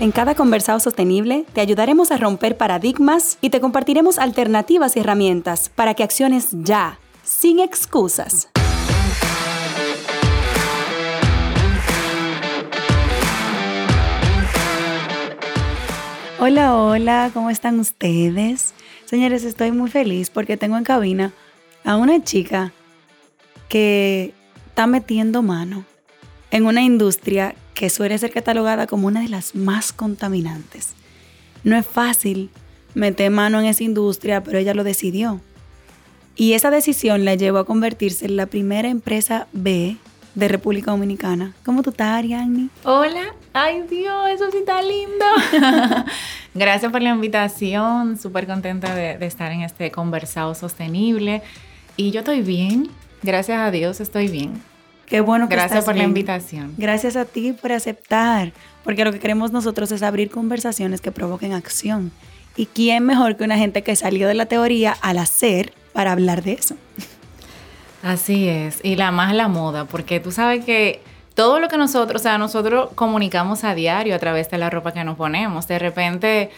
En cada conversado sostenible te ayudaremos a romper paradigmas y te compartiremos alternativas y herramientas para que acciones ya, sin excusas. Hola, hola, ¿cómo están ustedes? Señores, estoy muy feliz porque tengo en cabina a una chica que está metiendo mano en una industria que suele ser catalogada como una de las más contaminantes. No es fácil meter mano en esa industria, pero ella lo decidió. Y esa decisión la llevó a convertirse en la primera empresa B de República Dominicana. ¿Cómo tú estás, Ariadne? Hola. Ay, Dios, eso sí está lindo. Gracias por la invitación. Súper contenta de, de, estar en este conversado sostenible. Y yo estoy bien. Gracias a Dios estoy bien. Qué bueno que Gracias por bien. la invitación. Gracias a ti por aceptar, porque lo que queremos nosotros es abrir conversaciones que provoquen acción. ¿Y quién mejor que una gente que salió de la teoría al hacer para hablar de eso? Así es, y la más la moda, porque tú sabes que todo lo que nosotros, o sea, nosotros comunicamos a diario a través de la ropa que nos ponemos. De repente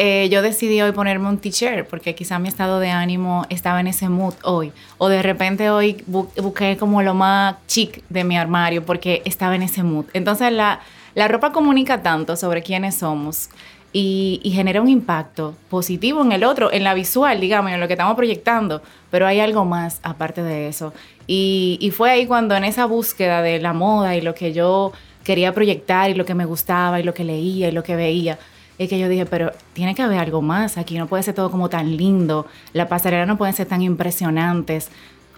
eh, yo decidí hoy ponerme un t-shirt porque quizá mi estado de ánimo estaba en ese mood hoy. O de repente hoy bu busqué como lo más chic de mi armario porque estaba en ese mood. Entonces la, la ropa comunica tanto sobre quiénes somos y, y, genera un impacto positivo en el otro, en la visual, digamos, en lo que estamos proyectando. Pero hay algo más aparte de eso. Y, y fue ahí cuando en esa búsqueda de la moda y lo que yo quería proyectar y lo que me gustaba y lo que leía y lo que veía, es que yo dije, pero tiene que haber algo más aquí, no puede ser todo como tan lindo, la pasarela no pueden ser tan impresionantes,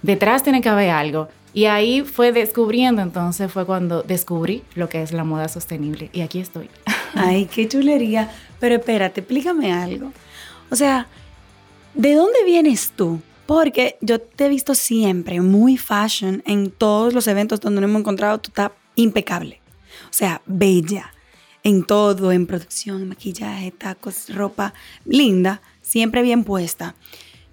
detrás tiene que haber algo. Y ahí fue descubriendo, entonces fue cuando descubrí lo que es la moda sostenible. Y aquí estoy. Ay, qué chulería. Pero espérate, explícame algo. O sea, ¿de dónde vienes tú? Porque yo te he visto siempre muy fashion en todos los eventos donde nos hemos encontrado, tú estás impecable. O sea, bella en todo, en producción, maquillaje, tacos, ropa linda, siempre bien puesta.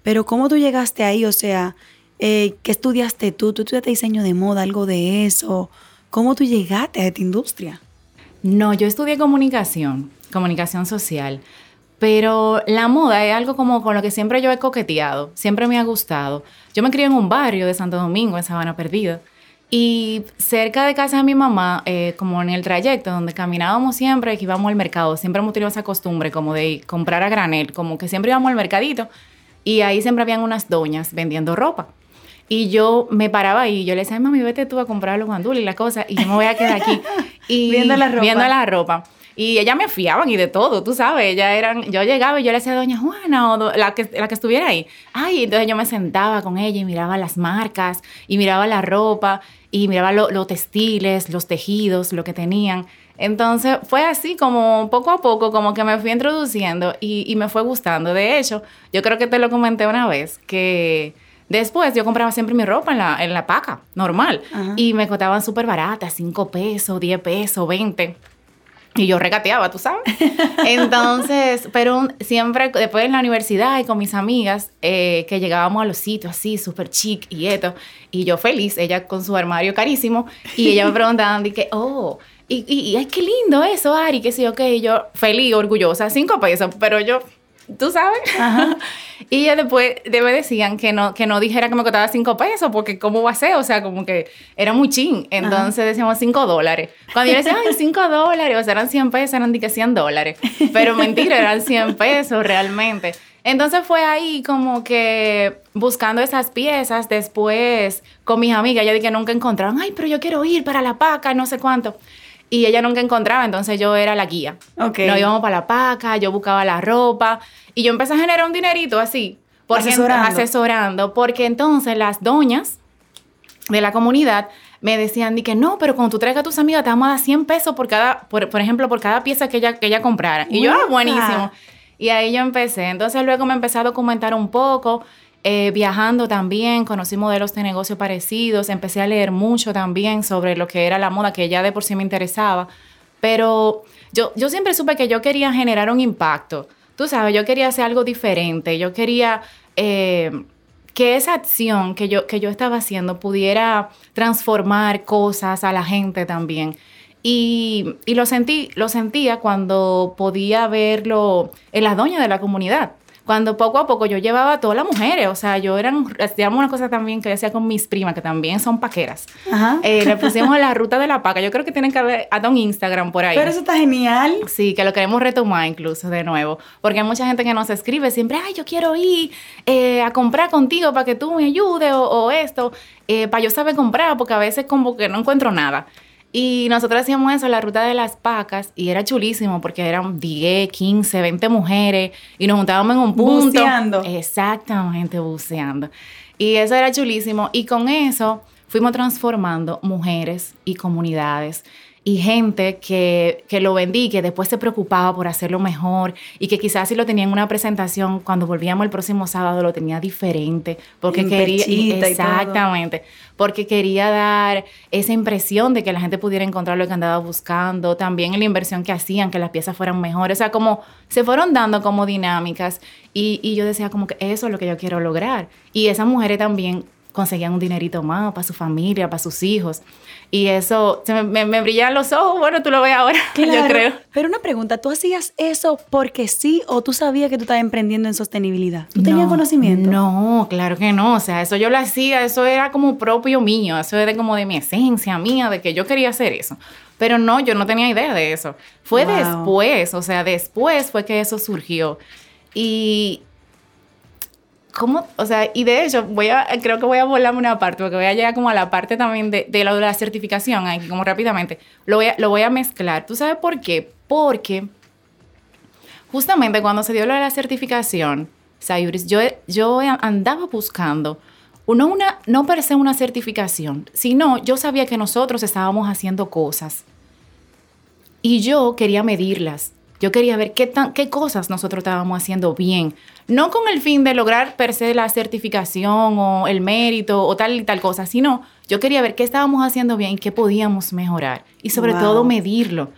Pero ¿cómo tú llegaste ahí? O sea, eh, ¿qué estudiaste tú? ¿Tú estudiaste diseño de moda, algo de eso? ¿Cómo tú llegaste a esta industria? No, yo estudié comunicación, comunicación social. Pero la moda es algo como con lo que siempre yo he coqueteado, siempre me ha gustado. Yo me crié en un barrio de Santo Domingo, en Sabana Perdida. Y cerca de casa de mi mamá, eh, como en el trayecto donde caminábamos siempre, que íbamos al mercado, siempre hemos tenido esa costumbre como de comprar a granel, como que siempre íbamos al mercadito y ahí siempre habían unas doñas vendiendo ropa. Y yo me paraba ahí y yo le decía, mami, vete tú a comprar los guandules y las cosas y yo me voy a quedar aquí. Y viendo la ropa. Viendo la ropa. Y ellas me fiaban y de todo, tú sabes. Ellas eran, yo llegaba y yo le decía a doña Juana o la que, la que estuviera ahí. Ay, entonces yo me sentaba con ella y miraba las marcas y miraba la ropa y miraba los lo textiles, los tejidos, lo que tenían. Entonces fue así como poco a poco, como que me fui introduciendo y, y me fue gustando. De hecho, yo creo que te lo comenté una vez, que después yo compraba siempre mi ropa en la, en la paca, normal. Ajá. Y me costaban súper baratas, 5 pesos, 10 pesos, 20. Y yo regateaba, tú sabes. Entonces, pero siempre después en la universidad y con mis amigas, eh, que llegábamos a los sitios así, súper chic y esto, y yo feliz, ella con su armario carísimo, y ella me preguntaban, dije, oh, y, y, ay, qué lindo eso, Ari, qué sé yo, qué, y yo feliz, orgullosa, cinco pesos, pero yo, tú sabes. Ajá. Y ya después, después decían que no, que no dijera que me costaba cinco pesos, porque ¿cómo va a ser? O sea, como que era muy chin. Entonces Ajá. decíamos cinco dólares. Cuando yo decía, ay, cinco dólares, o sea, eran 100 pesos, eran de que 100 dólares. Pero mentira, eran 100 pesos realmente. Entonces fue ahí como que buscando esas piezas, después con mis amigas, ya dije nunca encontraron, ay, pero yo quiero ir para la paca, no sé cuánto. Y ella nunca encontraba, entonces yo era la guía. Ok. Nos íbamos para la paca, yo buscaba la ropa y yo empecé a generar un dinerito así. Porque Asesorando. asesorando. Porque entonces las doñas de la comunidad me decían de que no, pero cuando tú traigas a tus amigas te vamos a dar 100 pesos por cada, por, por ejemplo, por cada pieza que ella, que ella comprara. Y yo, ah, buenísimo. Y ahí yo empecé. Entonces luego me empecé a documentar un poco Eh, viajando también, conocí modelos de negocio parecidos, empecé a leer mucho también sobre lo que era la moda, que ya de por sí me interesaba, pero yo, yo siempre supe que yo quería generar un impacto. Tú sabes, yo quería hacer algo diferente, yo quería... Eh, que esa acción que yo, que yo estaba haciendo pudiera transformar cosas a la gente también. Y, y, lo sentí, lo sentía cuando podía verlo en las doñas de la comunidad cuando poco a poco yo llevaba a todas las mujeres, o sea, yo eran, hacíamos una cosa también que yo hacía con mis primas, que también son paqueras. Ajá. Eh, le pusimos la ruta de la paca. Yo creo que tienen que haber hasta un Instagram por ahí. Pero eso está genial. Sí, que lo queremos retomar incluso de nuevo, porque hay mucha gente que nos escribe siempre, ay, yo quiero ir eh, a comprar contigo para que tú me ayudes o, esto, eh, para yo saber comprar, porque a veces como que no encuentro nada. Y nosotros hacíamos eso, la ruta de las pacas, y era chulísimo porque eran 10, 15, 20 mujeres y nos juntábamos en un punto. Buceando. Exactamente, buceando. Y eso era chulísimo. Y con eso fuimos transformando mujeres y comunidades y gente que, que, lo vendí, que después se preocupaba por hacerlo mejor y que quizás si lo tenía en una presentación, cuando volvíamos el próximo sábado lo tenía diferente, porque quería, exactamente, porque quería dar esa impresión de que la gente pudiera encontrar lo que andaba buscando, también en la inversión que hacían, que las piezas fueran mejores, o sea, como se fueron dando como dinámicas y, y yo decía como que eso es lo que yo quiero lograr. Y esas mujeres también conseguían un dinerito más para su familia, para sus hijos. Y eso, se me, me, brillan los ojos, bueno, tú lo ves ahora, yo creo. Pero una pregunta, ¿tú hacías eso porque sí o tú sabías que tú estabas emprendiendo en sostenibilidad? ¿Tú tenías conocimiento? No, claro que no, o sea, eso yo lo hacía, eso era como propio mío, eso era como de mi esencia mía, de que yo quería hacer eso. Pero no, yo no tenía idea de eso. Fue después, o sea, después fue que eso surgió. Y, ¿Cómo? O sea, y de hecho, voy a, creo que voy a volarme una parte, porque voy a llegar como a la parte también de, de, la, certificación, aquí como rápidamente. Lo voy, a, lo voy a mezclar. ¿Tú sabes por qué? Porque justamente cuando se dio lo de la certificación, Sayuris, yo, yo andaba buscando, no, una, no per se una certificación, sino yo sabía que nosotros estábamos haciendo cosas y yo quería medirlas. Yo quería ver qué, tan, qué cosas nosotros estábamos haciendo bien. No con el fin de lograr per se la certificación o el mérito o tal y tal cosa, sino yo quería ver qué estábamos haciendo bien y qué podíamos mejorar. Y sobre todo medirlo.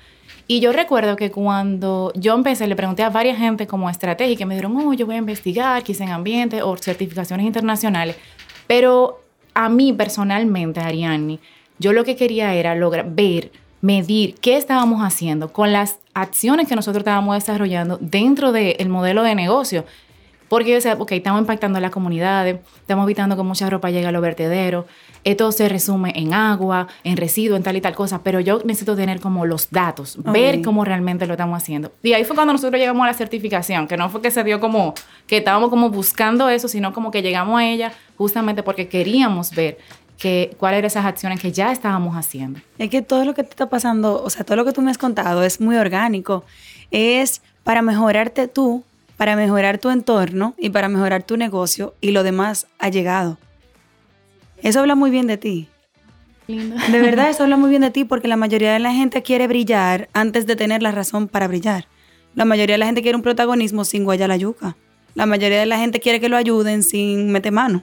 Y yo recuerdo que cuando yo empecé, le pregunté a varias gente como estrategia que me dijeron, oh, yo voy a investigar, quizá en ambiente o certificaciones internacionales. Pero a mí personalmente, Ariani, yo lo que quería era lograr ver medir qué estábamos haciendo con las acciones que nosotros estábamos desarrollando dentro del modelo de negocio. Porque yo decía, ok, estamos impactando a las comunidades, estamos evitando que mucha ropa llegue a los vertederos, esto se resume en agua, en residuos, en tal y tal cosa, pero yo necesito tener como los datos, ver cómo realmente lo estamos haciendo. Y ahí fue cuando nosotros llegamos a la certificación, que no fue que se dio como, que estábamos como buscando eso, sino como que llegamos a ella justamente porque queríamos ver que, cuáles eran esas acciones que ya estábamos haciendo. Es que todo lo que te está pasando, o sea, todo lo que tú me has contado es muy orgánico. Es para mejorarte tú, para mejorar tu entorno y para mejorar tu negocio y lo demás ha llegado. Eso habla muy bien de ti. Lindo. De verdad, eso habla muy bien de ti porque la mayoría de la gente quiere brillar antes de tener la razón para brillar. La mayoría de la gente quiere un protagonismo sin guayar la yuca. La mayoría de la gente quiere que lo ayuden sin meter mano.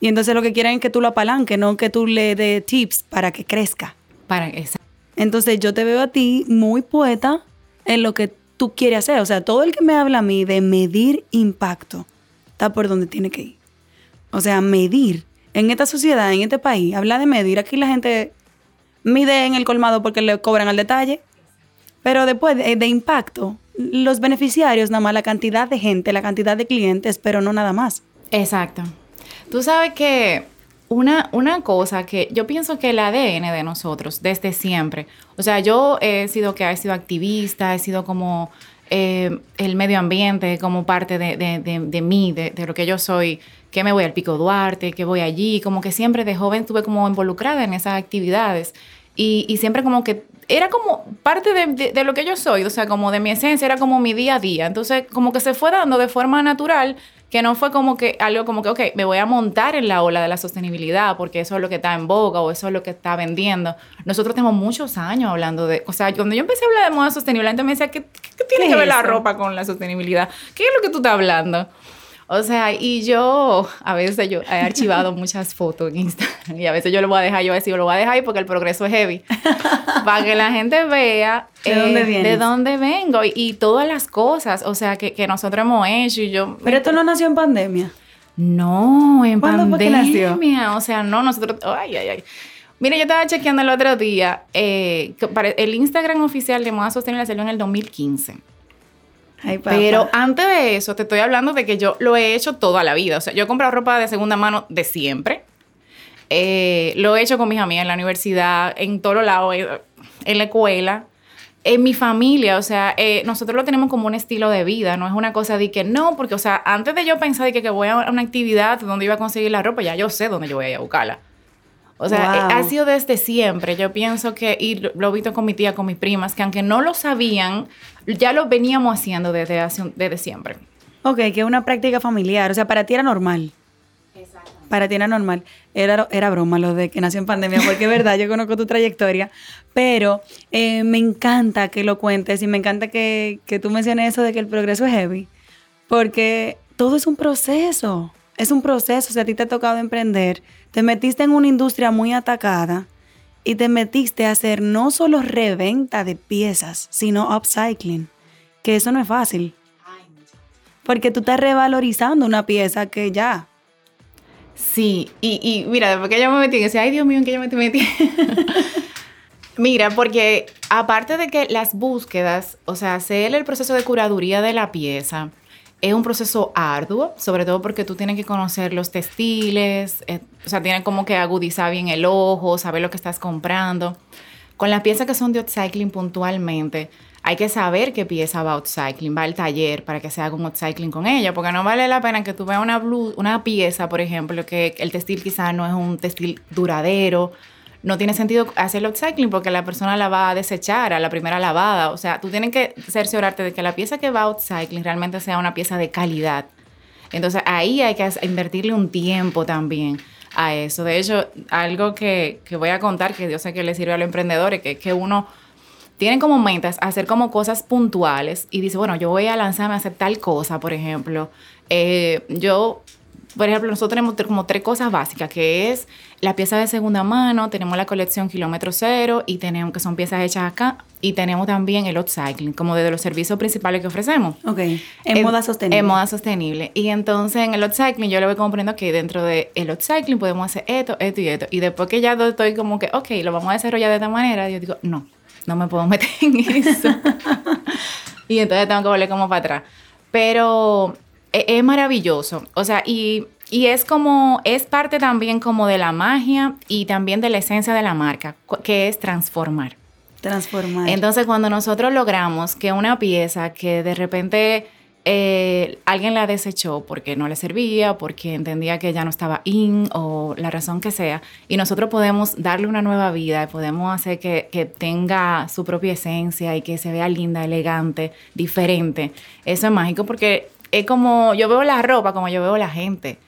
Y entonces lo que quieren es que tú lo apalanques, no que tú le des tips para que crezca. Para eso. Entonces yo te veo a ti muy poeta en lo que tú quieres hacer. O sea, todo el que me habla a mí de medir impacto está por donde tiene que ir. O sea, medir. En esta sociedad, en este país, habla de medir. Aquí la gente mide en el colmado porque le cobran al detalle. Pero después de, de impacto, los beneficiarios, nada más la cantidad de gente, la cantidad de clientes, pero no nada más. Exacto. Tú sabes que una, una cosa que yo pienso que el ADN de nosotros, desde siempre, o sea, yo he sido que he sido activista, he sido como eh, el medio ambiente, como parte de, de, de, mí, de, lo que yo soy, que me voy al Pico Duarte, que voy allí, como que siempre de joven estuve como involucrada en esas actividades y, y siempre como que era como parte de, de, lo que yo soy, o sea, como de mi esencia, era como mi día a día. Entonces, como que se fue dando de forma natural que no fue como que algo como que, ok, me voy a montar en la ola de la sostenibilidad porque eso es lo que está en boga o eso es lo que está vendiendo. Nosotros tenemos muchos años hablando de, o sea, cuando yo empecé a hablar de moda sostenible, la gente me decía, ¿qué, tiene que ver la ropa con la sostenibilidad? ¿Qué es lo que tú estás hablando? O sea, y yo, a veces yo he archivado muchas fotos en Instagram y a veces yo lo voy a dejar, yo a decir, lo voy a dejar ahí porque el progreso es heavy. para que la gente vea ¿De dónde eh, vienes? de dónde vengo y, y todas las cosas, o sea, que, que nosotros hemos hecho y yo... Pero esto no nació en pandemia. No, en ¿Cuándo fue que nació? pandemia. O sea, no, nosotros. Ay, ay, ay. Mira, yo estaba chequeando el otro día. eh, el Instagram oficial de Moda Sostenible salió en el 2015. Pero antes de eso, te estoy hablando de que yo lo he hecho toda la vida. O sea, yo he comprado ropa de segunda mano de siempre. Eh, lo he hecho con mis amigas en la universidad, en todos lados, eh, en la escuela, en mi familia. O sea, eh, nosotros lo tenemos como un estilo de vida. No es una cosa de que no, porque, o sea, antes de yo pensar de que, que voy a una actividad donde iba a conseguir la ropa, ya yo sé dónde yo voy a ir a buscarla. O sea, Wow. eh, ha sido desde siempre. Yo pienso que, y lo, he visto con mi tía, con mis primas, que aunque no lo sabían, ya lo veníamos haciendo desde, hace desde siempre. Ok, que es una práctica familiar. O sea, para ti era normal. Para ti era normal. Era, era broma lo de que nació en pandemia, porque es verdad, yo conozco tu trayectoria. Pero eh, me encanta que lo cuentes y me encanta que, que tú menciones eso de que el progreso es heavy. Porque todo es un proceso. Es un proceso. Si a ti te ha tocado emprender, te metiste en una industria muy atacada y te metiste a hacer no solo reventa de piezas, sino upcycling. Que eso no es fácil. Porque tú estás revalorizando una pieza que ya. Sí, y, y mira, después que yo me metí, que decía, ay Dios mío, ¿en qué yo me metí? mira, porque aparte de que las búsquedas, o sea, hacer el proceso de curaduría de la pieza es un proceso arduo, sobre todo porque tú tienes que conocer los textiles, eh, o sea, tienes como que agudizar bien el ojo, saber lo que estás comprando. Con las piezas que son de upcycling puntualmente, hay que saber qué pieza va a va al taller para que se haga un upcycling con ella, porque no vale la pena que tú veas una, una pieza, por ejemplo, que el textil quizás no es un textil duradero, no tiene sentido hacer el upcycling porque la persona la va a desechar a la primera lavada. O sea, tú tienes que cerciorarte de que la pieza que va a upcycling realmente sea una pieza de calidad. Entonces ahí hay que invertirle un tiempo también a eso. De hecho, algo que, que voy a contar, que yo sé que le sirve a los emprendedores, que, que uno tiene como metas hacer como cosas puntuales y dice, bueno, yo voy a lanzarme a hacer tal cosa, por ejemplo. Eh, yo, por ejemplo, nosotros tenemos como tres cosas básicas, que es la pieza de segunda mano, tenemos la colección kilómetro cero y tenemos que son piezas hechas acá y tenemos también el upcycling, como de los servicios principales que ofrecemos. Ok. En moda sostenible. En moda sostenible. Y entonces en el upcycling yo le voy comprendiendo que dentro del el upcycling podemos hacer esto, esto y esto. Y después que ya estoy como que, ok, lo vamos a desarrollar de esta manera, yo digo, no, no me puedo meter en eso. y entonces tengo que volver como para atrás. Pero es, maravilloso. O sea, y, y es como, es parte también como de la magia y también de la esencia de la marca, que es transformar. Transformar. Entonces, cuando nosotros logramos que una pieza que de repente eh, alguien la desechó porque no le servía, porque entendía que ya no estaba in o la razón que sea, y nosotros podemos darle una nueva vida, podemos hacer que, que tenga su propia esencia y que se vea linda, elegante, diferente, eso es mágico porque es como yo veo la ropa, como yo veo la gente.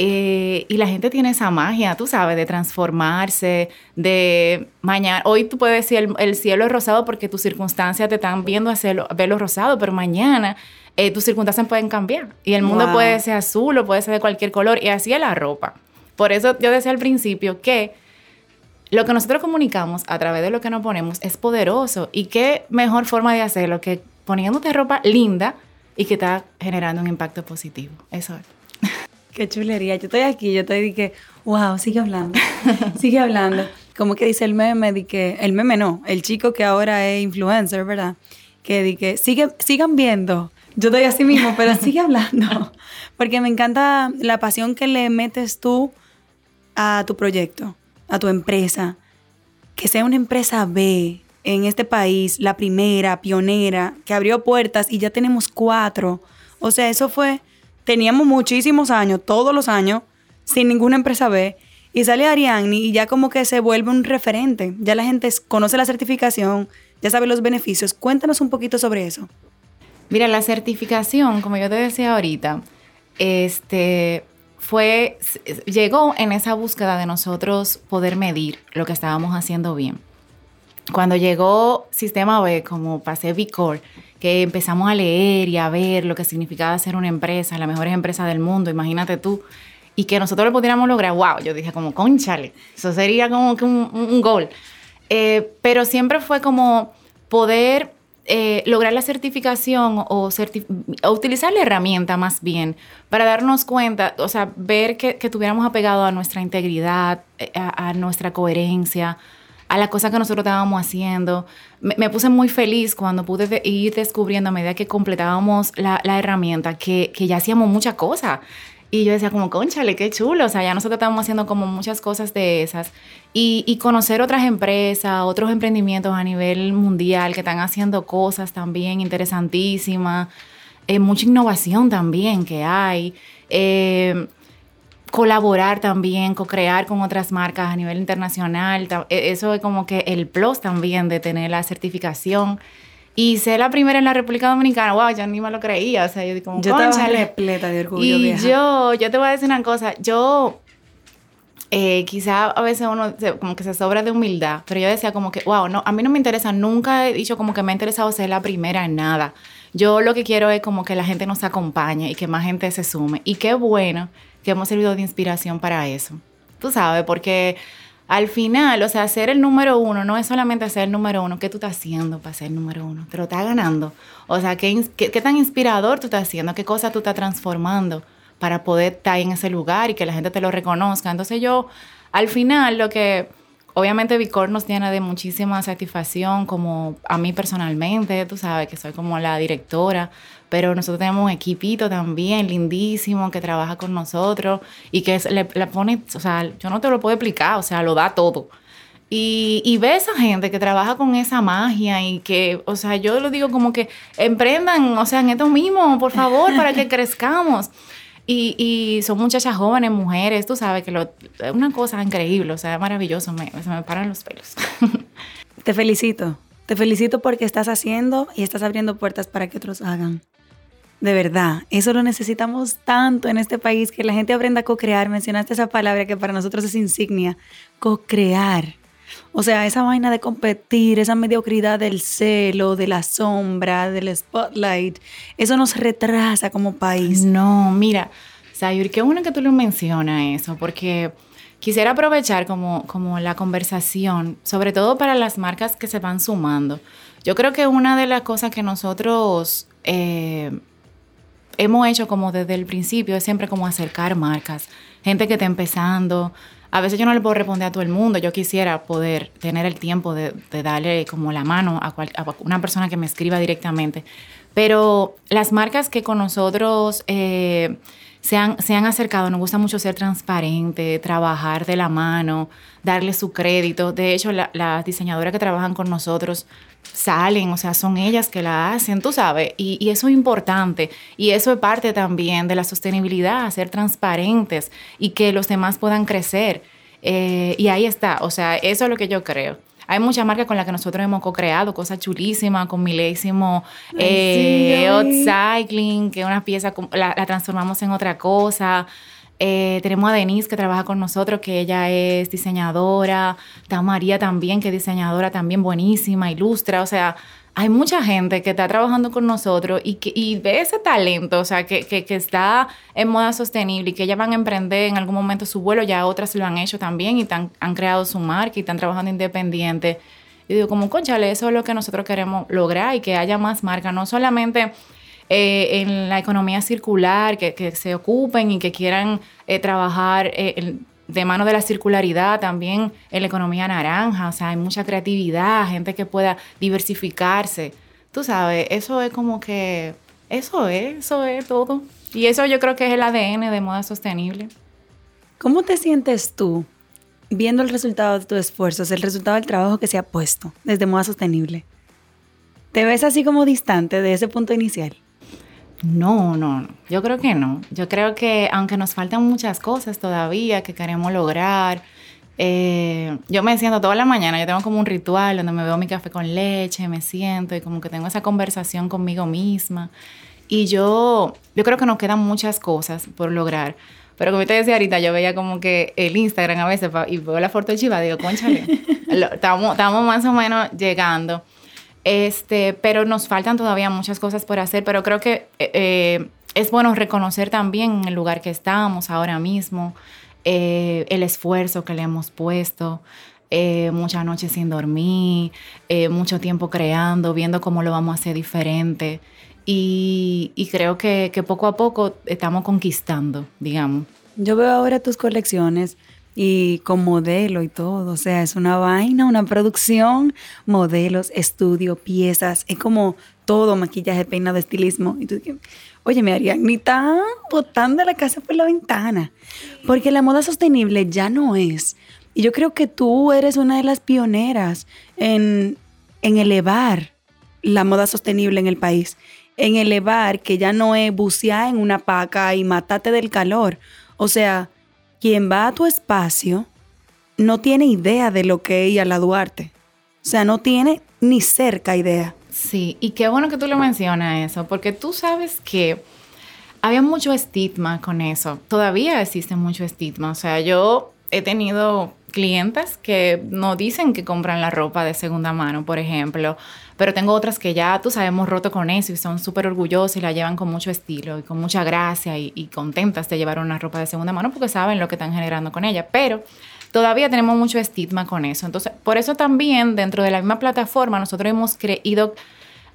Eh, y la gente tiene esa magia, tú sabes, de transformarse, de mañana. Hoy tú puedes decir el, el cielo es rosado porque tus circunstancias te están viendo hacerlo, verlo rosado, pero mañana eh, tus circunstancias pueden cambiar. Y el mundo Wow. puede ser azul o puede ser de cualquier color. Y así es la ropa. Por eso yo decía al principio que lo que nosotros comunicamos a través de lo que nos ponemos es poderoso. Y qué mejor forma de hacerlo que poniéndote ropa linda y que está generando un impacto positivo. Eso es. Qué chulería. Yo estoy aquí, yo estoy de que, wow, sigue hablando. sigue hablando. Como que dice el meme, de que, el meme no, el chico que ahora es influencer, ¿verdad? Que di que sigue, sigan viendo. Yo estoy así mismo, pero sigue hablando. Porque me encanta la pasión que le metes tú a tu proyecto, a tu empresa. Que sea una empresa B en este país, la primera, pionera, que abrió puertas y ya tenemos cuatro. O sea, eso fue, teníamos muchísimos años, todos los años, sin ninguna empresa B. Y sale Ariadne y ya como que se vuelve un referente. Ya la gente conoce la certificación, ya sabe los beneficios. Cuéntanos un poquito sobre eso. Mira, la certificación, como yo te decía ahorita, este fue llegó en esa búsqueda de nosotros poder medir lo que estábamos haciendo bien. Cuando llegó Sistema B, como pasé Vicor, que empezamos a leer y a ver lo que significaba ser una empresa, la mejor empresa del mundo, imagínate tú, y que nosotros lo pudiéramos lograr, wow, yo dije como, conchale, eso sería como que un, un gol. Eh, pero siempre fue como poder eh, lograr la certificación o, utilizar la herramienta más bien para darnos cuenta, o sea, ver que, que tuviéramos apegado a nuestra integridad, eh, a, nuestra coherencia, a la cosa que nosotros estábamos haciendo. Me, puse muy feliz cuando pude ir descubriendo a medida que completábamos la, la herramienta que, que, ya hacíamos muchas cosas y yo decía como, conchale, qué chulo. O sea, ya nosotros estamos haciendo como muchas cosas de esas. Y, y, conocer otras empresas, otros emprendimientos a nivel mundial que están haciendo cosas también interesantísimas. Eh, mucha innovación también que hay. Eh, colaborar también, co-crear con otras marcas a nivel internacional. E, eso es como que el plus también de tener la certificación. Y ser la primera en la República Dominicana, wow, yo ni me lo creía. O sea, yo digo, yo estaba repleta de orgullo. Y yo, yo te voy a decir una cosa, yo eh, quizá a veces uno como que se sobra de humildad, pero yo decía como que, wow, no, a mí no me interesa, nunca he dicho como que me ha interesado ser la primera en nada. Yo lo que quiero es como que la gente nos acompañe y que más gente se sume. Y qué bueno que hemos servido de inspiración para eso. Tú sabes, porque al final, o sea, ser el número uno no es solamente ser el número uno. ¿Qué tú estás haciendo para ser el número uno? Te lo estás ganando. O sea, ¿qué, qué, tan inspirador tú estás haciendo? ¿Qué cosa tú estás transformando para poder estar en ese lugar y que la gente te lo reconozca? Entonces yo, al final, lo que... Obviamente Vicor nos llena de muchísima satisfacción, como a mí personalmente, tú sabes que soy como la directora, pero nosotros tenemos un equipito también lindísimo que trabaja con nosotros y que le, pone, o sea, yo no te lo puedo explicar, o sea, lo da todo. Y, y ve esa gente que trabaja con esa magia y que, o sea, yo lo digo como que emprendan, o sea, en esto mismo, por favor, para que crezcamos. Y, son muchachas jóvenes, mujeres, tú sabes que lo, una cosa increíble, o sea, maravilloso, se me paran los pelos. Te felicito, te felicito porque estás haciendo y estás abriendo puertas para que otros hagan. De verdad, eso lo necesitamos tanto en este país, que la gente aprenda a co-crear. Mencionaste esa palabra que para nosotros es insignia, co-crear. O sea, esa vaina de competir, esa mediocridad del celo, de la sombra, del spotlight, eso nos retrasa como país. No, mira, Sayur, qué bueno que tú lo mencionas eso, porque quisiera aprovechar como, como la conversación, sobre todo para las marcas que se van sumando. Yo creo que una de las cosas que nosotros eh, hemos hecho como desde el principio es siempre como acercar marcas, gente que está empezando. A veces yo no le puedo responder a todo el mundo, yo quisiera poder tener el tiempo de, darle como la mano a, una persona que me escriba directamente. Pero las marcas que con nosotros eh, se, han, se han acercado, nos gusta mucho ser transparente, trabajar de la mano, darle su crédito. De hecho, las diseñadoras que trabajan con nosotros salen, o sea, son ellas que la hacen, tú sabes, y, eso es importante. Y eso es parte también de la sostenibilidad, ser transparentes y que los demás puedan crecer. Eh, y ahí está, o sea, eso es lo que yo creo. Hay muchas marcas con las que nosotros hemos co-creado, cosas chulísimas, con milésimo eh, Cycling, que una pieza la, la transformamos en otra cosa. Eh, tenemos a Denise que trabaja con nosotros, que ella es diseñadora. Está María también, que es diseñadora también buenísima, ilustra. O sea, hay mucha gente que está trabajando con nosotros y, que, y ve ese talento, o sea, que, que, está en moda sostenible y que ya van a emprender en algún momento su vuelo, ya otras lo han hecho también y han creado su marca y están trabajando independiente. Y digo, como, conchale, eso es lo que nosotros queremos lograr y que haya más marcas, no solamente eh, en la economía circular, que, se ocupen y que quieran eh, trabajar eh, de mano de la circularidad también en la economía naranja. O sea, hay mucha creatividad, gente que pueda diversificarse. Tú sabes, eso es como que, eso es, eso es todo. Y eso yo creo que es el ADN de moda sostenible. ¿Cómo te sientes tú viendo el resultado de tus esfuerzos, el resultado del trabajo que se ha puesto desde moda sostenible? ¿Te ves así como distante de ese punto inicial? No, no, yo creo que no. Yo creo que aunque nos faltan muchas cosas todavía que queremos lograr, eh, yo me siento toda la mañana, yo tengo como un ritual donde me veo mi café con leche, me siento y como que tengo esa conversación conmigo misma. Y yo, yo creo que nos quedan muchas cosas por lograr. Pero como te decía ahorita, yo veía como que el Instagram a veces y veo la foto de Chiva, digo, conchale, estamos más o menos llegando. Este, pero nos faltan todavía muchas cosas por hacer, pero creo que eh, eh, es bueno reconocer también el lugar que estamos ahora mismo, eh, el esfuerzo que le hemos puesto. muchas noches sin dormir, mucho tiempo creando, viendo cómo lo vamos a hacer diferente. Y, creo que poco a poco estamos conquistando, digamos. Yo veo ahora tus colecciones y con modelo y todo. O sea, es una vaina, una producción, modelos, estudio, piezas, es como todo, maquillaje, peinado, estilismo. Y tú dices, oye, me harían ni tan botando la casa por la ventana. Porque la moda sostenible ya no es. Y yo creo que tú eres una de las pioneras en, en elevar la moda sostenible en el país. En elevar que ya no es bucear en una paca y matarte del calor. O sea, quien va a tu espacio no tiene idea de lo que es ir a la Duarte. O sea, no tiene ni cerca idea. Sí, y qué bueno que tú lo mencionas eso, porque tú sabes que había mucho estigma con eso. Todavía existe mucho estigma. O sea, yo he tenido clientes que no dicen que compran la ropa de segunda mano, por ejemplo, pero tengo otras que ya, tú sabes, hemos roto con eso y son súper orgullosas y la llevan con mucho estilo y con mucha gracia y, contentas de llevar una ropa de segunda mano porque saben lo que están generando con ella, pero todavía tenemos mucho estigma con eso. Entonces, por eso también dentro de la misma plataforma nosotros hemos creído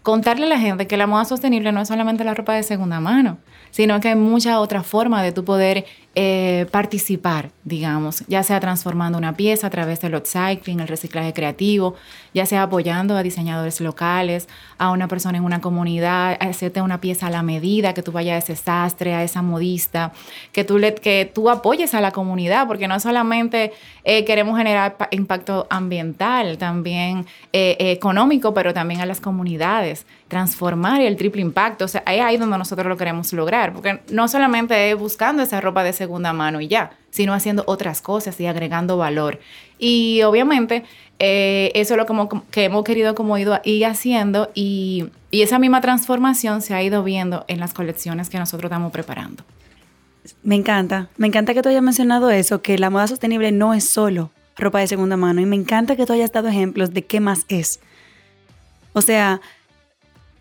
contarle a la gente que la moda sostenible no es solamente la ropa de segunda mano, sino que hay muchas otras formas de tu poder eh, participar, digamos, ya sea transformando una pieza a través del upcycling, el reciclaje creativo, ya sea apoyando a diseñadores locales, a una persona en una comunidad, hacerte una pieza a la medida, que tú vayas a ese sastre, a esa modista, que tú, que tú apoyes a la comunidad, porque no solamente eh, queremos generar impacto ambiental, también eh, económico, pero también a las comunidades, transformar el triple impacto, o sea, ahí es ahí donde nosotros lo queremos lograr, porque no solamente es buscando esa ropa de segunda mano y ya, sino haciendo otras cosas y agregando valor. Y obviamente eh, eso es lo como, que hemos querido como ido, ir haciendo y, y esa misma transformación se ha ido viendo en las colecciones que nosotros estamos preparando. Me encanta, me encanta que tú hayas mencionado eso, que la moda sostenible no es solo ropa de segunda mano y me encanta que tú hayas dado ejemplos de qué más es. O sea,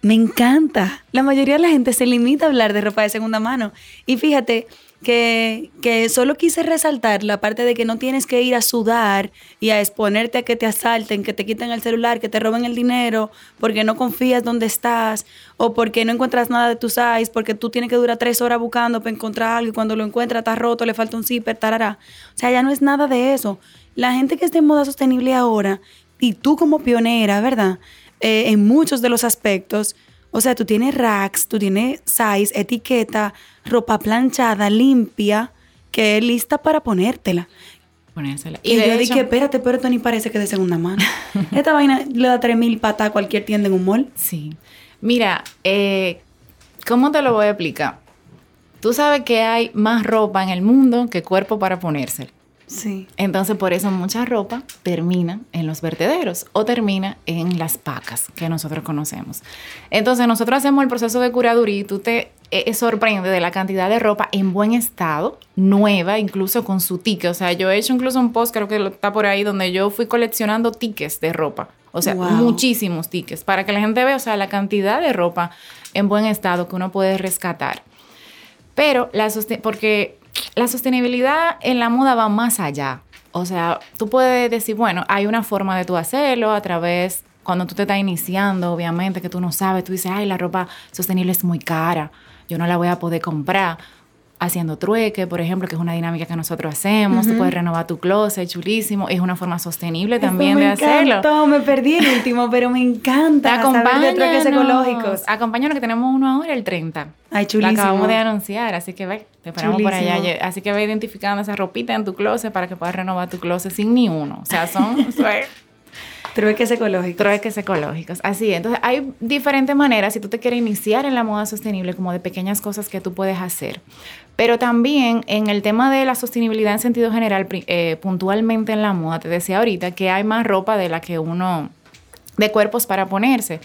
me encanta. La mayoría de la gente se limita a hablar de ropa de segunda mano. Y fíjate, que, que, solo quise resaltar la parte de que no tienes que ir a sudar y a exponerte a que te asalten, que te quiten el celular, que te roben el dinero, porque no confías dónde estás o porque no encuentras nada de tu size, porque tú tienes que durar tres horas buscando para encontrar algo y cuando lo encuentras está roto, le falta un zipper, tarará. O sea, ya no es nada de eso. La gente que está en moda sostenible ahora y tú como pionera, ¿verdad? Eh, en muchos de los aspectos, o sea, tú tienes racks, tú tienes size, etiqueta, ropa planchada, limpia, que es lista para ponértela. Ponérsela. Y, yo dije, espérate, pero esto ni parece que de segunda mano. Esta vaina le da 3.000 patas a cualquier tienda en un mall. Sí. Mira, eh, ¿cómo te lo voy a explicar? Tú sabes que hay más ropa en el mundo que cuerpo para ponérsela. Sí. Entonces, por eso mucha ropa termina en los vertederos o termina en las pacas que nosotros conocemos. Entonces, nosotros hacemos el proceso de curaduría y tú te eh, sorprendes de la cantidad de ropa en buen estado, nueva, incluso con su ticket. O sea, yo he hecho incluso un post, creo que está por ahí, donde yo fui coleccionando tickets de ropa. O sea, muchísimos tickets para que la gente vea, o sea, la cantidad de ropa en buen estado que uno puede rescatar. Pero la porque la sostenibilidad en la moda va más allá. O sea, tú puedes decir, bueno, hay una forma de tú hacerlo a través, cuando tú te estás iniciando, obviamente, que tú no sabes, tú dices, ay, la ropa sostenible es muy cara, yo no la voy a poder comprar haciendo trueque, por ejemplo, que es una dinámica que nosotros hacemos. Tú puedes renovar tu closet, chulísimo. Es una forma sostenible también de hacerlo. Me perdí el último, pero me encanta. Acompáñanos. trueques ecológicos. Acompáñanos que tenemos uno ahora el 30. Ay, chulísimo. Lo acabamos de anunciar, así que ve, te esperamos por allá. Así que ve identificando esa ropita en tu closet para que puedas renovar tu closet sin ni uno. O sea, son... Trueques ecológicos. Trueques ecológicos, así. Entonces, hay diferentes maneras, si tú te quieres iniciar en la moda sostenible, como de pequeñas cosas que tú puedes hacer. Pero también en el tema de la sostenibilidad en sentido general, eh, puntualmente en la moda, te decía ahorita que hay más ropa de la que uno, de cuerpos para ponerse.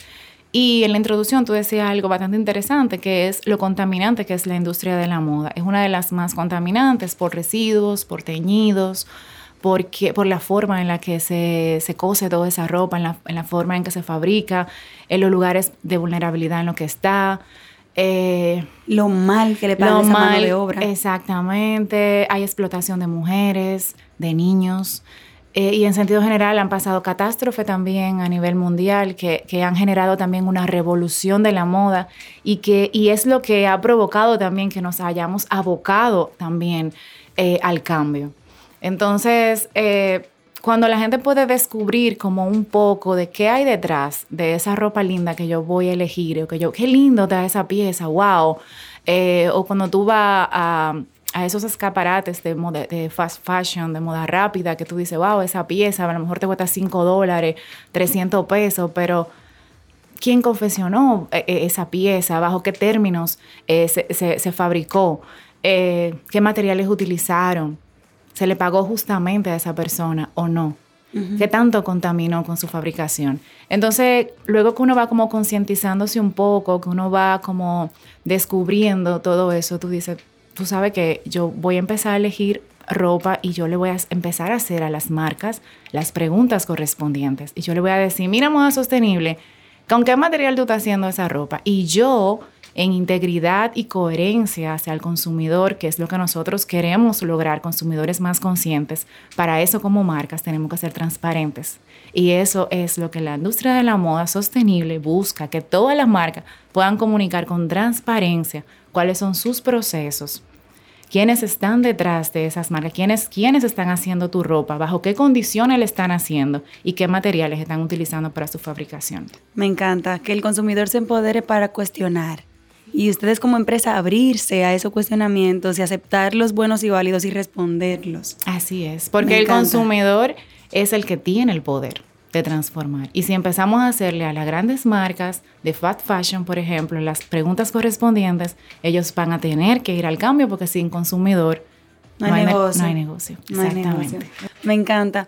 Y en la introducción tú decías algo bastante interesante, que es lo contaminante que es la industria de la moda. Es una de las más contaminantes por residuos, por teñidos, porque, por la forma en la que se, se cose toda esa ropa, en la, en la, forma en que se fabrica, en los lugares de vulnerabilidad en lo que está. Eh, lo mal que le pagan esa mano de obra. Exactamente. Hay explotación de mujeres, de niños. Eh, y en sentido general han pasado catástrofes también a nivel mundial que, que, han generado también una revolución de la moda y, que, y es lo que ha provocado también que nos hayamos abocado también eh, al cambio. Entonces, eh, cuando la gente puede descubrir como un poco de qué hay detrás de esa ropa linda que yo voy a elegir, o que yo, qué lindo está esa pieza, wow. Eh, o cuando tú vas a, esos escaparates de, de fast fashion, de moda rápida, que tú dices, wow, esa pieza a lo mejor te cuesta 5 dólares, 300 pesos, pero ¿quién confeccionó eh, esa pieza? ¿Bajo qué términos se, fabricó? ¿Qué materiales utilizaron? Se le pagó justamente a esa persona o no. ¿Qué tanto contaminó con su fabricación? Entonces, luego que uno va como concientizándose un poco, que uno va como descubriendo todo eso, tú dices, tú sabes que yo voy a empezar a elegir ropa y yo le voy a empezar a hacer a las marcas las preguntas correspondientes. Y yo le voy a decir, mira, moda sostenible, ¿con qué material tú estás haciendo esa ropa? Y yo en integridad y coherencia hacia el consumidor, que es lo que nosotros queremos lograr, consumidores más conscientes. Para eso como marcas tenemos que ser transparentes. Y eso es lo que la industria de la moda sostenible busca, que todas las marcas puedan comunicar con transparencia cuáles son sus procesos, quiénes están detrás de esas marcas, quiénes, quiénes están haciendo tu ropa, bajo qué condiciones le están haciendo y qué materiales están utilizando para su fabricación. Me encanta que el consumidor se empodere para cuestionar y ustedes como empresa abrirse a esos cuestionamientos y aceptar los buenos y válidos y responderlos. Así es, porque el consumidor es el que tiene el poder de transformar. Y si empezamos a hacerle a las grandes marcas de fast fashion, por ejemplo, las preguntas correspondientes, ellos van a tener que ir al cambio porque sin consumidor no hay, negocio. No hay negocio. Exactamente. Me encanta.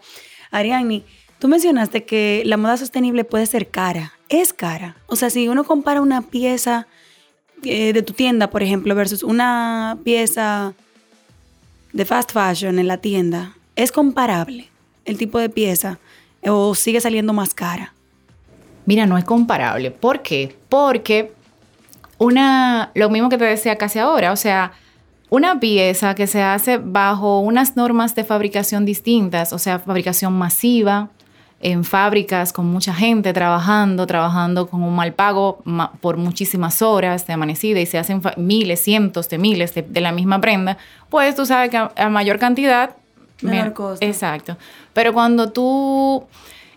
Ariani, tú mencionaste que la moda sostenible puede ser cara. Es cara. O sea, si uno compara una pieza eh, de tu tienda, por ejemplo, versus una pieza de fast fashion en la tienda, ¿es comparable el tipo de pieza o sigue saliendo más cara? Mira, no es comparable. ¿Por qué? Porque una, lo mismo que te decía casi ahora, o sea, una pieza que se hace bajo unas normas de fabricación distintas, o sea, fabricación masiva, en fábricas con mucha gente trabajando, trabajando con un mal pago por muchísimas horas de amanecida y se hacen miles, cientos de miles de, la misma prenda, pues tú sabes que a, mayor cantidad... Menor costo. Exacto. Pero cuando tú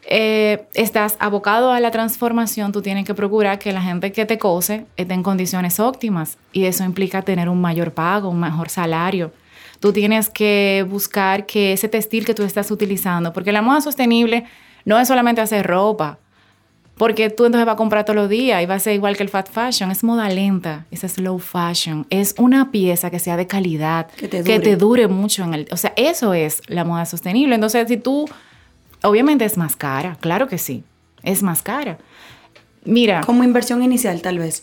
eh, estás abocado a la transformación, tú tienes que procurar que la gente que te cose esté en condiciones óptimas y eso implica tener un mayor pago, un mejor salario. Tú tienes que buscar que ese textil que tú estás utilizando, porque la moda sostenible no es solamente hacer ropa, porque tú entonces vas a comprar todos los días y va a ser igual que el fast fashion. Es moda lenta, es slow fashion. Es una pieza que sea de calidad, que te dure, mucho en el... O sea, eso es la moda sostenible. Entonces, si tú... Obviamente es más cara, claro que sí. Es más cara. Mira... Como inversión inicial tal vez,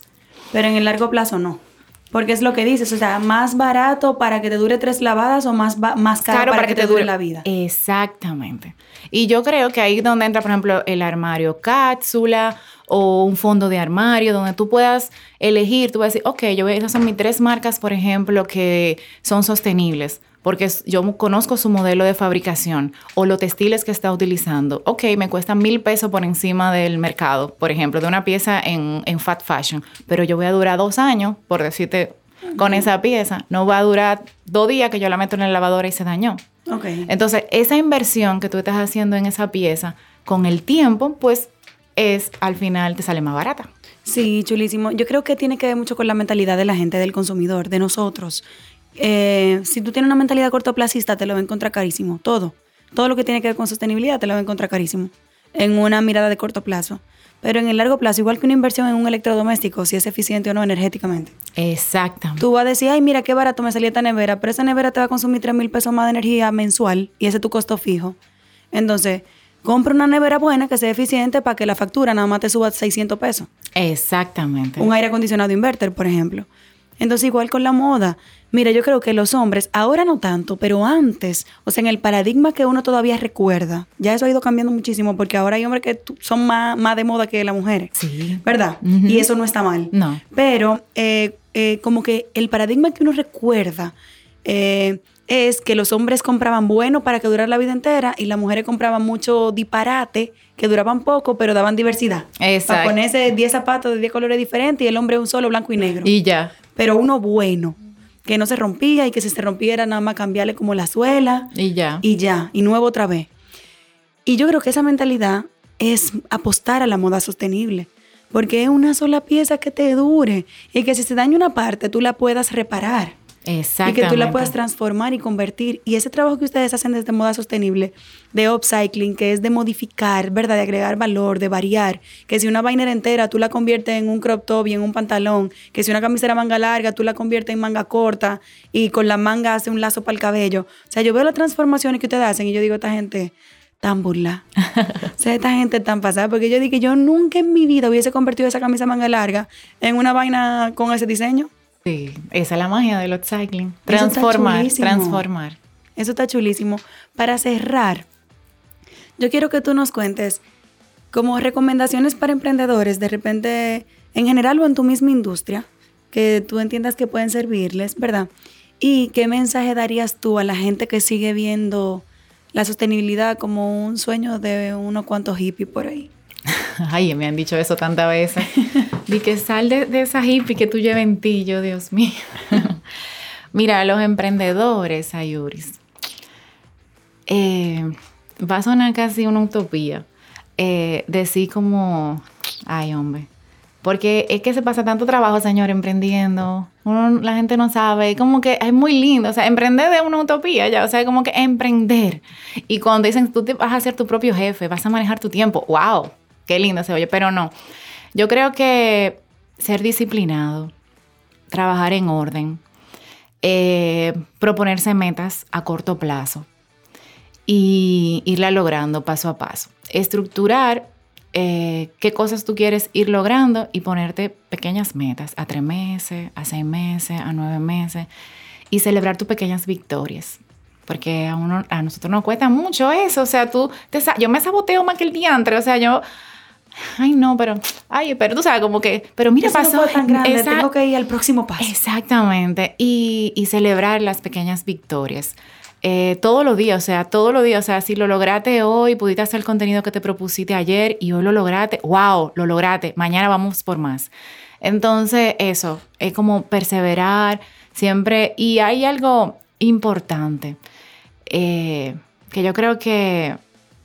pero en el largo plazo no. Porque es lo que dices, o sea, más barato para que te dure tres lavadas o más, más caro, para, que, te dure la vida. Exactamente. Y yo creo que ahí es donde entra, por ejemplo, el armario cápsula o un fondo de armario donde tú puedas elegir, tú vas a decir, ok, yo voy, esas son mis tres marcas, por ejemplo, que son sostenibles porque yo conozco su modelo de fabricación o los textiles que está utilizando. Ok, me cuesta mil pesos por encima del mercado, por ejemplo, de una pieza en, en fat fashion, pero yo voy a durar dos años, por decirte, con esa pieza. No va a durar dos días que yo la meto en la lavadora y se dañó. Okay. Entonces, esa inversión que tú estás haciendo en esa pieza, con el tiempo, pues es al final te sale más barata. Sí, chulísimo. Yo creo que tiene que ver mucho con la mentalidad de la gente, del consumidor, de nosotros. Eh, si tú tienes una mentalidad cortoplacista, te lo va a encontrar carísimo. Todo. Todo lo que tiene que ver con sostenibilidad te lo va a encontrar carísimo. En una mirada de corto plazo. Pero en el largo plazo, igual que una inversión en un electrodoméstico, si es eficiente o no energéticamente. Exactamente. Tú vas a decir, ay, mira qué barato me salía esta nevera, pero esa nevera te va a consumir 3 mil pesos más de energía mensual y ese es tu costo fijo. Entonces, compra una nevera buena que sea eficiente para que la factura nada más te suba 600 pesos. Exactamente. Un aire acondicionado inverter, por ejemplo. Entonces, igual con la moda. Mira, yo creo que los hombres, ahora no tanto, pero antes, o sea, en el paradigma que uno todavía recuerda, ya eso ha ido cambiando muchísimo porque ahora hay hombres que son más, más de moda que las mujeres. Sí. ¿Verdad? Y eso no está mal. No. Pero eh, eh, como que el paradigma que uno recuerda eh, es que los hombres compraban bueno para que durara la vida entera y las mujeres compraban mucho disparate que duraban poco pero daban diversidad. Para Exacto. ponerse 10 zapatos de 10 colores diferentes y el hombre un solo blanco y negro. Y ya. pero uno bueno, que no se rompía y que si se rompía era nada más cambiarle como la suela Y ya. y ya, y nuevo otra vez. Y yo creo que esa mentalidad es apostar a la moda sostenible, porque es una sola pieza que te dure y que si se daña una parte tú la puedas reparar y que tú la puedas transformar y convertir. Y ese trabajo que ustedes hacen desde moda sostenible, de upcycling, que es de modificar, ¿verdad? De agregar valor, de variar. Que si una vainera entera tú la conviertes en un crop top y en un pantalón, que si una camisera manga larga tú la conviertes en manga corta y con la manga hace un lazo para el cabello. O sea, yo veo las transformaciones que ustedes hacen y yo digo, esta gente tan burla. o sea, esta gente tan pasada. Porque yo dije, yo nunca en mi vida hubiese convertido esa camisa manga larga en una vaina con ese diseño. Sí, esa es la magia del upcycling. Transformar, transformar. Eso está chulísimo. Para cerrar, yo quiero que tú nos cuentes como recomendaciones para emprendedores, de repente, en general o en tu misma industria, que tú entiendas que pueden servirles, ¿verdad? Y qué mensaje darías tú a la gente que sigue viendo la sostenibilidad como un sueño de unos cuantos hippies por ahí. Ay, me han dicho eso tantas veces. Di que sal de, de esa hippie que tú llevas en ti, yo, Dios mío. Mira, los emprendedores, Ayuris, eh, va a sonar casi una utopía. Eh, decir como, ay, hombre. Porque es que se pasa tanto trabajo, señor, emprendiendo. Uno- la gente no sabe. Como que es muy lindo. O sea, emprender es una utopía ya. O sea, como que emprender. Y cuando dicen, tú te vas a ser tu propio jefe, vas a manejar tu tiempo. ¡Wow! Qué lindo se oye. Pero no. Yo creo que ser disciplinado, trabajar en orden, eh, proponerse metas a corto plazo y irla logrando paso a paso. Estructurar eh, qué cosas tú quieres ir logrando y ponerte pequeñas metas a tres meses, a seis meses, a nueve meses y celebrar tus pequeñas victorias. Porque a, uno, a nosotros nos cuesta mucho eso. O sea, tú, yo me saboteo más que el diantre. O sea, yo, ay no, pero, ay, pero tú sabes, como que, pero mira, Eso no pasó. fue tan grande, esa- tengo que ir al próximo paso. Exactamente. Y, y celebrar las pequeñas victorias. Eh, todos los días, o sea, todos los días. O sea, si lo lograste hoy, pudiste hacer el contenido que te propusiste ayer y hoy lo lograste, wow, lo lograste. Mañana vamos por más. Entonces, eso, es como perseverar siempre. Y hay algo importante eh, que yo creo que,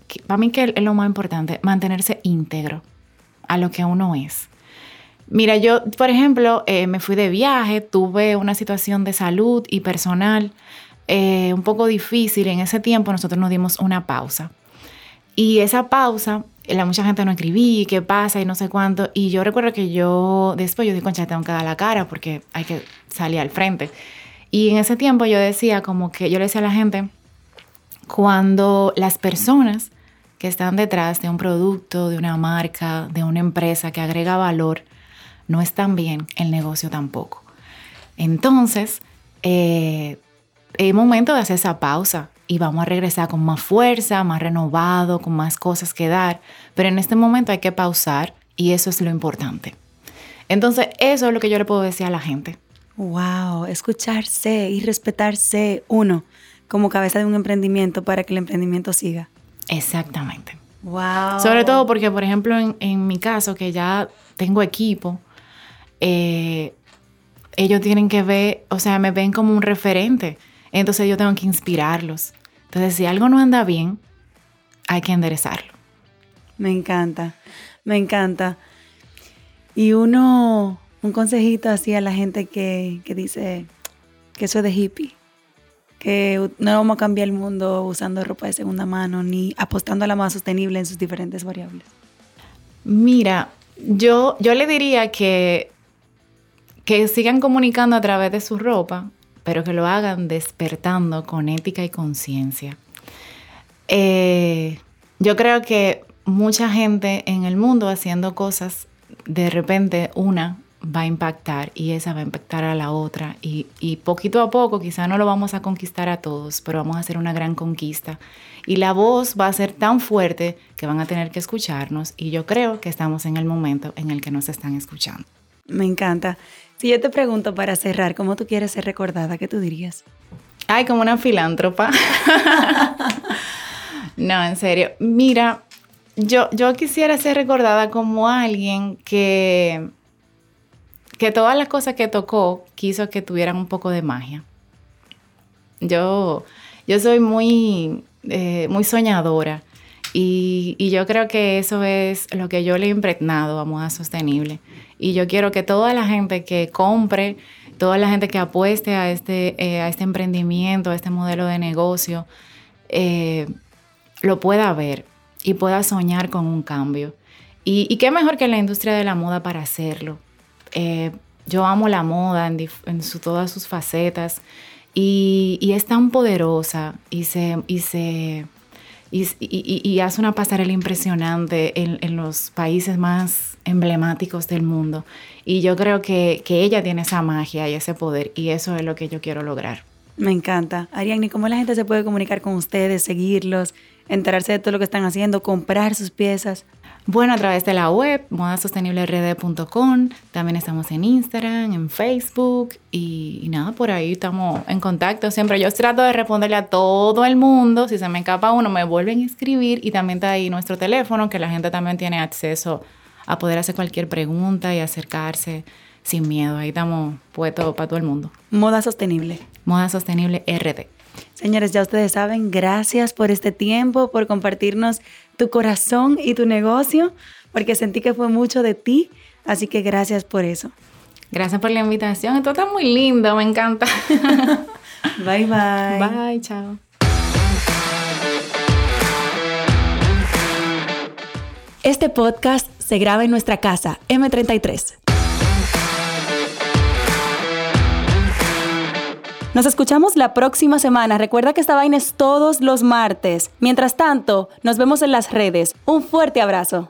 que para mí que es lo más importante, mantenerse íntegro a lo que uno es. Mira, yo, por ejemplo, eh, me fui de viaje, tuve una situación de salud y personal eh, un poco difícil. En ese tiempo nosotros nos dimos una pausa. Y esa pausa, eh, la mucha gente no escribí, qué pasa y no sé cuánto. Y yo recuerdo que yo, después yo dije, concha, tengo que dar la cara porque hay que salir al frente. Y en ese tiempo yo decía como que, yo le decía a la gente, cuando las personas que están detrás de un producto, de una marca, de una empresa que agrega valor, no están bien, el negocio tampoco. Entonces, eh, es momento de hacer esa pausa y vamos a regresar con más fuerza, más renovado, con más cosas que dar. Pero en este momento hay que pausar y eso es lo importante. Entonces, eso es lo que yo le puedo decir a la gente. Wow, escucharse y respetarse uno como cabeza de un emprendimiento para que el emprendimiento siga. Exactamente. Wow. Sobre todo porque, por ejemplo, en, en mi caso, que ya tengo equipo, eh, ellos tienen que ver, o sea, me ven como un referente. Entonces yo tengo que inspirarlos. Entonces, si algo no anda bien, hay que enderezarlo. Me encanta, me encanta. Y uno, un consejito así a la gente que, que dice que eso es de hippie, no vamos a cambiar el mundo usando ropa de segunda mano ni apostando a la más sostenible en sus diferentes variables. Mira, yo, yo le diría que, que sigan comunicando a través de su ropa, pero que lo hagan despertando con ética y conciencia. Eh, yo creo que mucha gente en el mundo haciendo cosas, de repente una va a impactar y esa va a impactar a la otra y, y poquito a poco quizá no lo vamos a conquistar a todos, pero vamos a hacer una gran conquista y la voz va a ser tan fuerte que van a tener que escucharnos y yo creo que estamos en el momento en el que nos están escuchando. Me encanta. Si yo te pregunto para cerrar, ¿cómo tú quieres ser recordada? ¿Qué tú dirías? Ay, como una filántropa. no, en serio. Mira, yo, yo quisiera ser recordada como alguien que, que todas las cosas que tocó quiso que tuvieran un poco de magia. Yo, yo soy muy, eh, muy soñadora y, y, yo creo que eso es lo que yo le he impregnado a Moda Sostenible. Y yo quiero que toda la gente que compre, toda la gente que apueste a este, eh, a este emprendimiento, a este modelo de negocio, eh, lo pueda ver y pueda soñar con un cambio. Y, y, qué mejor que la industria de la moda para hacerlo. Eh, yo amo la moda en, en su, todas sus facetas y, y, es tan poderosa y se, y se y, hace una pasarela impresionante en, en, los países más emblemáticos del mundo. Y yo creo que, que, ella tiene esa magia y ese poder y eso es lo que yo quiero lograr. Me encanta. Ariadne, ¿cómo la gente se puede comunicar con ustedes, seguirlos, enterarse de todo lo que están haciendo, comprar sus piezas? Bueno, a través de la web, modasosteniblerd.com. También estamos en Instagram, en Facebook y, y, nada, por ahí estamos en contacto. Siempre yo trato de responderle a todo el mundo. Si se me escapa uno, me vuelven a escribir y también está ahí nuestro teléfono, que la gente también tiene acceso a poder hacer cualquier pregunta y acercarse sin miedo. Ahí estamos puestos para todo el mundo. Moda Sostenible. Moda Sostenible RD. Señores, ya ustedes saben, gracias por este tiempo, por compartirnos tu corazón y tu negocio, porque sentí que fue mucho de ti, así que gracias por eso. Gracias por la invitación, esto está muy lindo, me encanta. bye bye. Bye, chao. Este podcast se graba en nuestra casa, M33. Nos escuchamos la próxima semana. Recuerda que esta vaina es todos los martes. Mientras tanto, nos vemos en las redes. Un fuerte abrazo.